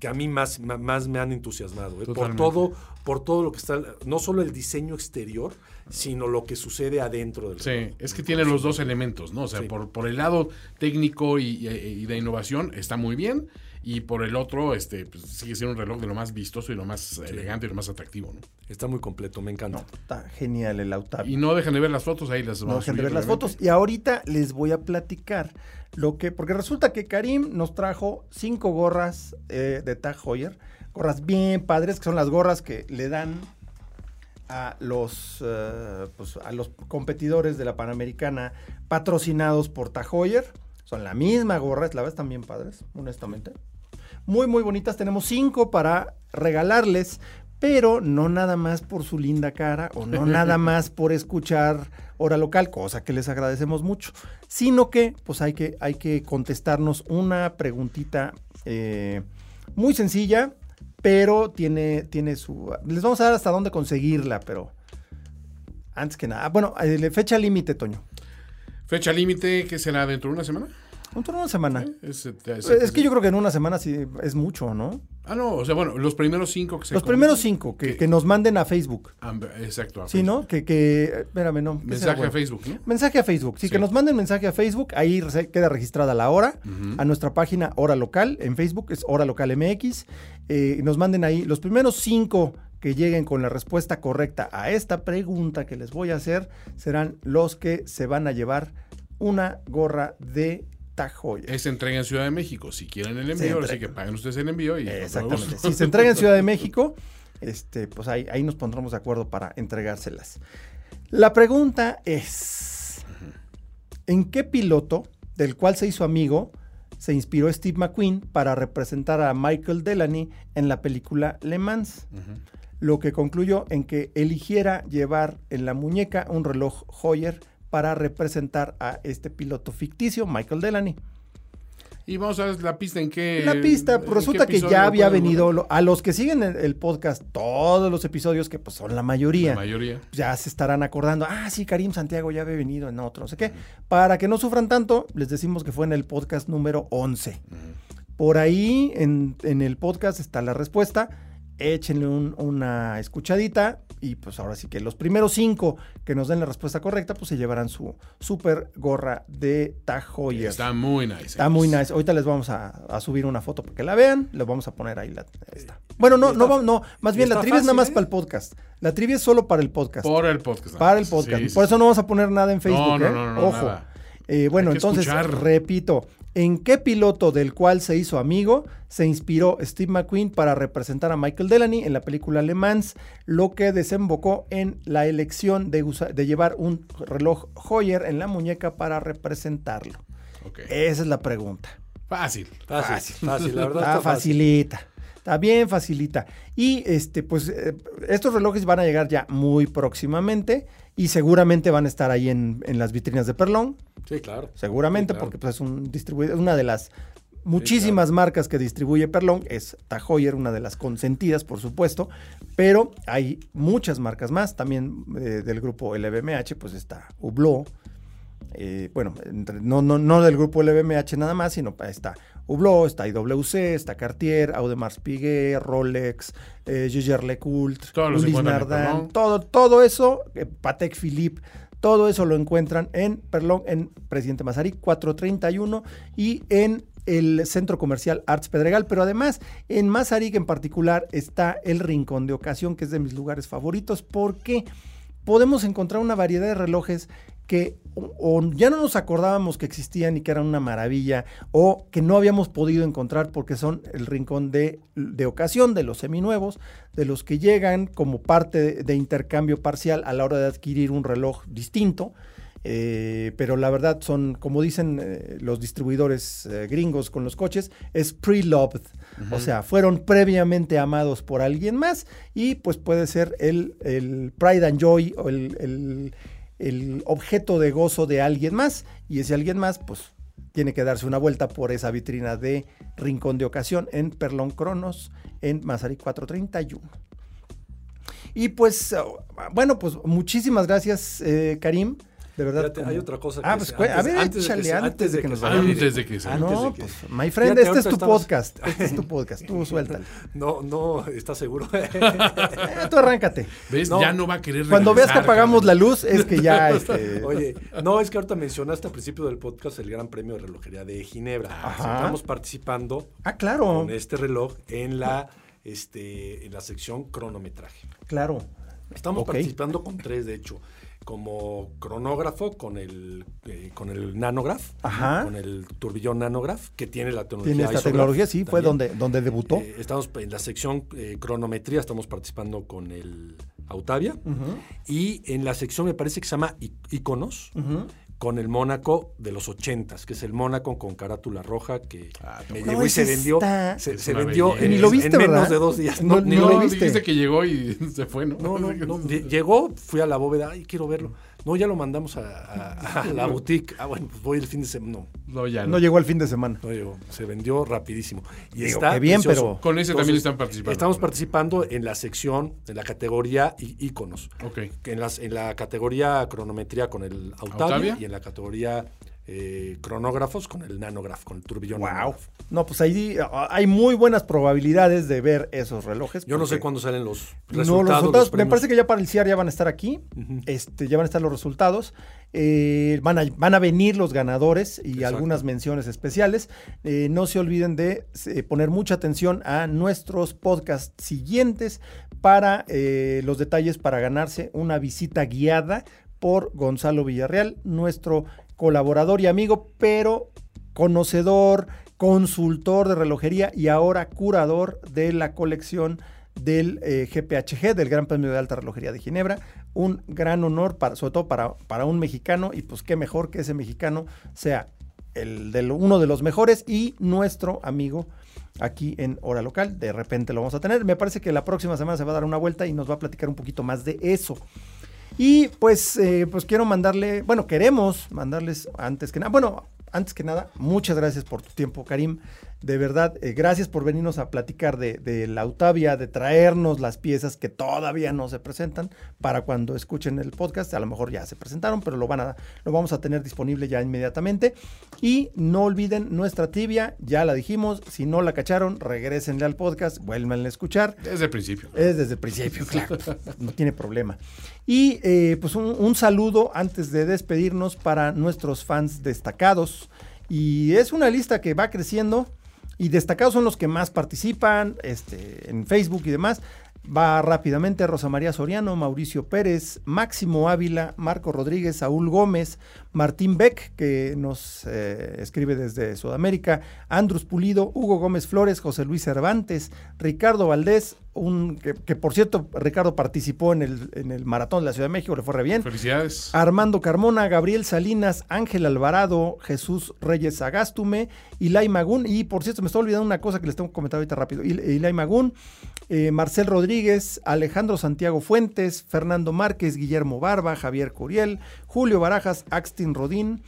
que a mí más, más me han entusiasmado, ¿eh? por todo, por todo lo que está, no solo el diseño exterior, sino lo que sucede adentro del Sí, reloj. es que tiene los dos elementos, ¿no? O sea, Sí. por, por el lado técnico y- y de innovación está muy bien, y por el otro, este, pues, sigue siendo un reloj de lo más vistoso y lo más elegante y lo más atractivo, ¿no? Está muy completo, me encanta. No, está genial el Autavia. Y no dejen de ver las fotos, ahí las No vamos a dejen de ver las fotos. Y ahorita les voy a platicar lo que, porque resulta que Karim nos trajo cinco gorras eh, de Tag Heuer, gorras bien padres, que son las gorras que le dan a los, eh, pues, a los competidores de la Panamericana patrocinados por Tag Heuer. Son la misma gorra, la verdad están bien padres, honestamente. Muy, muy bonitas. Tenemos cinco para regalarles, pero no nada más por su linda cara o no nada más por escuchar hora local, cosa que les agradecemos mucho, sino que pues hay que, hay que contestarnos una preguntita eh, muy sencilla, pero tiene, tiene su... Les vamos a dar hasta dónde conseguirla, pero antes que nada. Bueno, eh, fecha límite, Toño. Fecha límite, ¿qué será dentro de una semana? Un turno una semana. Es, eh, es- Es que yo creo que en una semana sí es mucho, ¿no? Ah, no, o sea, bueno, los primeros cinco que se Los primeros cinco que, que- que nos manden a Facebook. Exacto. a Sí, Facebook. ¿no? Que, que, espérame, no. ¿qué será Mensaje bueno? a Facebook, ¿no? Mensaje a Facebook. Sí, Sí. que nos manden mensaje a Facebook. Ahí queda registrada la hora. A nuestra página Hora Local en Facebook, es Hora Local MX. Eh, nos manden ahí los primeros cinco que lleguen con la respuesta correcta a esta pregunta que les voy a hacer serán los que se van a llevar una gorra de Tajoya. Es entrega en Ciudad de México. Si quieren el envío, ahora sí entrega. que paguen ustedes el envío y Exactamente. Si se entrega en Ciudad de México, este, pues ahí, ahí nos pondremos de acuerdo para entregárselas. La pregunta es: ¿en qué piloto del cual se hizo amigo se inspiró Steve McQueen para representar a Michael Delany en la película Le Mans? Lo que concluyó en que eligiera llevar en la muñeca un reloj Hoyer para representar a este piloto ficticio, Michael Delany. Y vamos a ver la pista en qué. La pista, pues, resulta que ya había venido, a los que siguen el, el podcast, todos los episodios, que pues son la mayoría, La mayoría. ya se estarán acordando, ah, sí, Karim Santiago ya había venido en otro, no sé qué. Para que no sufran tanto, les decimos que fue en el podcast número 11. Por ahí, en, en el podcast está la respuesta. Échenle un- una escuchadita y pues ahora sí que los primeros cinco que nos den la respuesta correcta, pues se llevarán su super gorra de Tajoyer. Está muy nice. Está muy nice. Ahorita les vamos a, a subir una foto para que la vean. Les vamos a poner ahí la. esta. Bueno, no, no, vamos- no. Más bien la está trivia es nada más ¿eh? para el podcast. La trivia es solo para el podcast. Por el podcast. para el podcast. Sí, sí, Por eso sí. no vamos a poner nada en Facebook. No, no, ¿eh? no, no, Ojo. nada. Eh, bueno, entonces, escuchar. repito. ¿En qué piloto del cual se hizo amigo se inspiró Steve McQueen para representar a Michael Delany en la película Le Mans, lo que desembocó en la elección de, llevar un reloj Hoyer en la muñeca para representarlo? Esa es la pregunta. Fácil. Fácil, fácil, la verdad. Está fácil. Bien facilita. Y este, pues, eh, estos relojes van a llegar ya muy próximamente y seguramente van a estar ahí en, en las vitrinas de Perlón. Sí, claro. Seguramente, Sí, claro. porque pues, es un distribuidor, una de las muchísimas marcas que distribuye Perlón. Es Tajoyer, una de las consentidas, por supuesto. Pero hay muchas marcas más. También eh, del grupo LVMH, pues está Hublot. Eh, bueno, entre- no, no, no del grupo LVMH nada más, sino está Hublot, está IWC, está Cartier, Audemars Piguet, Rolex, eh, Jaeger LeCoultre, en Nardin, todo, todo eso, eh, Patek Philippe, todo eso lo encuentran en en Presidente Mazarí 431 y en el centro comercial Arts Pedregal, pero además en Mazarik en particular está el Rincón de Ocasión, que es de mis lugares favoritos, porque podemos encontrar una variedad de relojes que o, ya no nos acordábamos que existían y que eran una maravilla, o que no habíamos podido encontrar porque son el rincón de, de ocasión, de los seminuevos, de los que llegan como parte de, de intercambio parcial a la hora de adquirir un reloj distinto. Eh, pero la verdad son, como dicen eh, los distribuidores eh, gringos con los coches, es pre-loved. O sea, fueron previamente amados por alguien más y pues puede ser el, el pride and joy o el, el- el objeto de gozo de alguien más. Y ese alguien más, pues tiene que darse una vuelta por esa vitrina de Rincón de Ocasión en Perlón Cronos en Mazarik 431. Y pues, oh, bueno, pues muchísimas gracias, eh, Karim. De verdad. Hay otra cosa Ah, que pues se- cu- a antes- ver, antes de que échale antes de que nos vayamos. Antes de que se- Ah, antes no, pues, my friend, Fíjate, este es tu estamos- podcast. Este es tu podcast. Tú suéltalo. No, no, ¿estás seguro? Eh, tú arráncate. ¿Ves? No. ya no va a querer Cuando veas que regresar, apagamos la luz, es que ya. Este, Oye, no, es que ahorita mencionaste al principio del podcast el Gran Premio de Relojería de Ginebra. Ajá. Estamos participando Ah, claro. con este reloj en la, este, en la sección cronometraje. Claro. Estamos participando con tres, de hecho, como cronógrafo con el, eh, con el nanograph, Ajá. con el turbillón nanograph, que tiene la tecnología. Tiene esta tecnología, sí, fue donde, donde debutó. Eh, estamos en la sección eh, cronometría, estamos participando con el Autavia. Y en la sección me parece que se llama Iconos, con el Mónaco de los 80s, que es el Mónaco con carátula roja que Ah, me No, llegó y se vendió. está- Se, vendió en, Ni lo viste, en menos ¿verdad? de dos días. No, No, ni lo viste. dijiste que llegó y se fue, ¿no? no, no, no. Lle- Llegó, fui a la bóveda, ay, quiero verlo. No, ya lo mandamos a, a- a la boutique. Ah, bueno, pues voy el fin de semana. No, No, ya no. No llegó al fin de semana. no llegó. Se vendió rapidísimo. Y Digo, está qué bien, precioso. pero- Con ese también están participando. Estamos participando en la sección, en la categoría íconos. Ok. En, las, en la categoría cronometría con el Autavia, ¿Autavia? y en la categoría eh, cronógrafos con el nanograph, con el turbillón. Wow. No, pues ahí ah, hay muy buenas probabilidades de ver esos relojes. Yo no sé cuándo salen los No, resultados. los resultados, los me parece que ya para el CIAR ya van a estar aquí. este, ya van a estar los resultados. Eh, van, a, van a venir los ganadores y Exacto. algunas menciones especiales. Eh, no se olviden de poner mucha atención a nuestros podcasts siguientes para los detalles para ganarse una visita guiada por Gonzalo Villarreal, nuestro colaborador y amigo, pero conocedor, consultor de relojería y ahora curador de la colección del eh, GPHG, del Gran Premio de Alta Relojería de Ginebra. Un gran honor, para, sobre todo para, para un mexicano, y pues qué mejor que ese mexicano sea el de uno de los mejores y nuestro amigo aquí en Hora Local. De repente lo vamos a tener. Me parece que la próxima semana se va a dar una vuelta y nos va a platicar un poquito más de eso. Y pues, eh, pues quiero mandarle, bueno, queremos mandarles antes que nada, bueno, antes que nada, muchas gracias por tu tiempo, Karim. De verdad, eh, gracias por venirnos a platicar de, de la Autavia, de traernos las piezas que todavía no se presentan para cuando escuchen el podcast. A lo mejor ya se presentaron, pero lo, van a, lo vamos a tener disponible ya inmediatamente. Y no olviden nuestra tibia, ya la dijimos. Si no la cacharon, regresenle al podcast, vuélvanle a escuchar. Desde el principio. Es desde el principio, claro. No tiene problema. Y eh, pues un, un saludo antes de despedirnos para nuestros fans destacados. Y es una lista que va creciendo. Y destacados son los que más participan este, en Facebook y demás. Va rápidamente Rosa María Soriano, Mauricio Pérez, Máximo Ávila, Marco Rodríguez, Saúl Gómez, Martín Beck, que nos eh, escribe desde Sudamérica, Andrus Pulido, Hugo Gómez Flores, José Luis Cervantes, Ricardo Valdés, un, que, que por cierto Ricardo participó en el, en el Maratón de la Ciudad de México, le fue re bien. Felicidades. Armando Carmona, Gabriel Salinas, Ángel Alvarado, Jesús Reyes Agástume, Ilay Magún, y por cierto, me estoy olvidando una cosa que les tengo que comentar ahorita rápido. Il- Ilay Magún, eh, Marcel Rodríguez, Alejandro Santiago Fuentes, Fernando Márquez, Guillermo Barba, Javier Curiel, Julio Barajas, Axtin Rodín,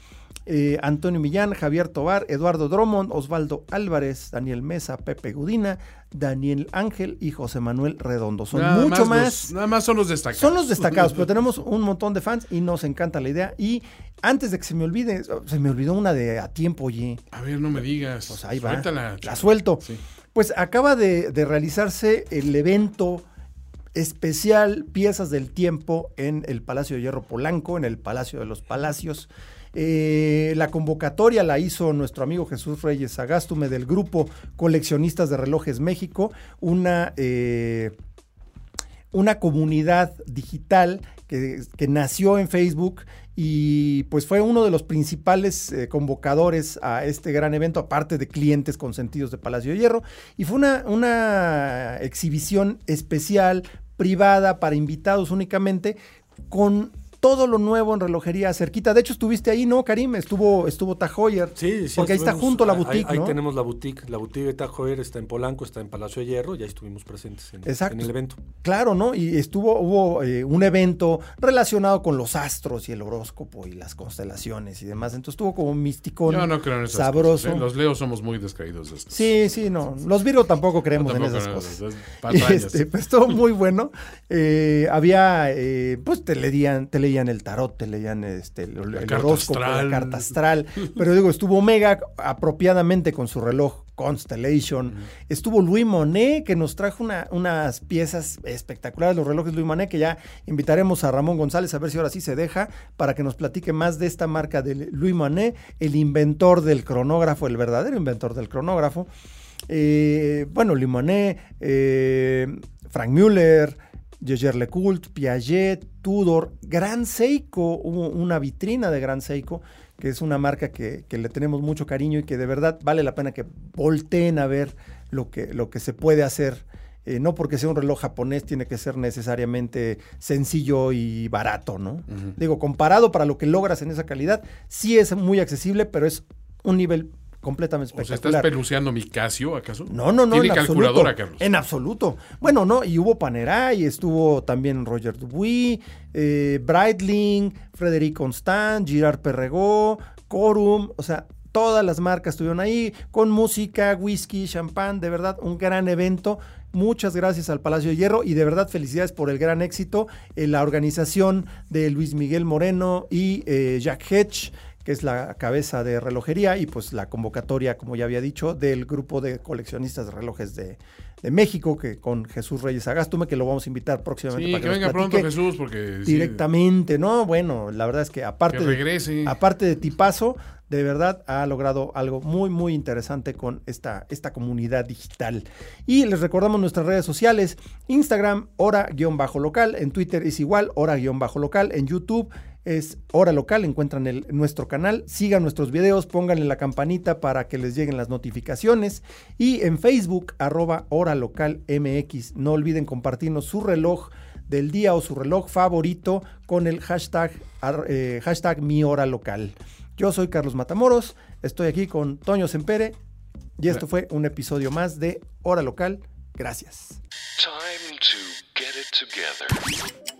eh, Antonio Millán, Javier Tobar, Eduardo Drummond, Osvaldo Álvarez, Daniel Mesa, Pepe Gudina, Daniel Ángel y José Manuel Redondo. Son Nada mucho más. nada más son los destacados. Son los destacados, pero tenemos un montón de fans y nos encanta la idea. Y antes de que se me olvide, se me olvidó una de a tiempo, oye. A ver, no me digas. Pues ahí va. Suéltala, La chico. suelto. Sí. Pues acaba de, de realizarse el evento especial Piezas del Tiempo en el Palacio de Hierro Polanco, en el Palacio de los Palacios. Eh, la convocatoria la hizo nuestro amigo Jesús Reyes Agástume del grupo Coleccionistas de Relojes México, una, eh, una comunidad digital que, que nació en Facebook y pues fue uno de los principales eh, convocadores a este gran evento, aparte de clientes consentidos de Palacio de Hierro. Y fue una, una exhibición especial, privada, para invitados únicamente, con todo lo nuevo en relojería cerquita. De hecho, estuviste ahí, ¿no, Karim? Estuvo, estuvo Tajoyer. Sí, sí. Porque ahí está junto la boutique, Ahí, ¿no? tenemos la boutique. La boutique de Tajoer está en Polanco, está en Palacio de Hierro. Y ahí estuvimos presentes en, Exacto. en el evento. Claro, ¿no? Y estuvo, hubo eh, un evento relacionado con los astros y el horóscopo y las constelaciones y demás. Entonces estuvo como místico, Yo no creo en esas sabroso. cosas. Los leos somos muy descaídos de estos. Sí, sí, no. Los Virgo tampoco creemos Tampoco en esas cosas. es este, pues estuvo muy bueno. Eh, había, eh, pues te leían, te leían el tarot, te leían este, el, el carta horóscopo, astral. la carta astral. Pero digo, estuvo Mega apropiadamente con su reloj Constellation. Estuvo Louis Monet, que nos trajo una- unas piezas espectaculares, los relojes Louis Monet, que ya invitaremos a Ramón González a ver si ahora sí se deja, para que nos platique más de esta marca de Louis Monet, el inventor del cronógrafo, el verdadero inventor del cronógrafo. Eh, bueno, Limonet, eh, Frank Müller, Jaeger LeCoultre, Piaget, Tudor, Gran Seiko, hubo una vitrina de Gran Seiko, que es una marca que, que le tenemos mucho cariño y que de verdad vale la pena que volteen a ver lo que, lo que se puede hacer. Eh, no porque sea un reloj japonés tiene que ser necesariamente sencillo y barato, ¿no? Digo, comparado para lo que logras en esa calidad, sí es muy accesible, pero es un nivel completamente O sea, ¿estás espectacular. peluceando mi Casio, acaso? No, no, no. Tiene en calculadora, absoluto, Carlos. En absoluto. Bueno, no, y hubo Panerai, estuvo también Roger Dubuis, eh, Breitling, Frederic Constant, Girard Perregó, Corum, o sea, todas las marcas estuvieron ahí, con música, whisky, champán, de verdad, un gran evento. Muchas gracias al Palacio de Hierro y de verdad felicidades por el gran éxito. en la organización de Luis Miguel Moreno y eh, Jack Hedge, que es la cabeza de relojería, y pues la convocatoria, como ya había dicho, del grupo de coleccionistas de relojes de, de México, que con Jesús Reyes Agástume, que lo vamos a invitar próximamente. Sí, para que, nos venga pronto Jesús, porque... sí, Directamente, ¿no? Bueno, la verdad es que aparte, Que regrese. De, aparte de tipazo, de verdad ha logrado algo muy, muy interesante con esta, esta comunidad digital. Y les recordamos nuestras redes sociales, Instagram, hora-local, en Twitter es igual, hora-local, en YouTube es Hora Local, encuentran nuestro canal, sigan nuestros videos, pónganle la campanita para que les lleguen las notificaciones y en Facebook, arroba Hora Local MX. No olviden compartirnos su reloj del día o su reloj favorito con el hashtag, eh, mi hora local. Yo soy Carlos Matamoros, estoy aquí con Toño Sempere y esto fue un episodio más de Hora Local. Gracias. Time to get it together.